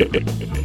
Yeah.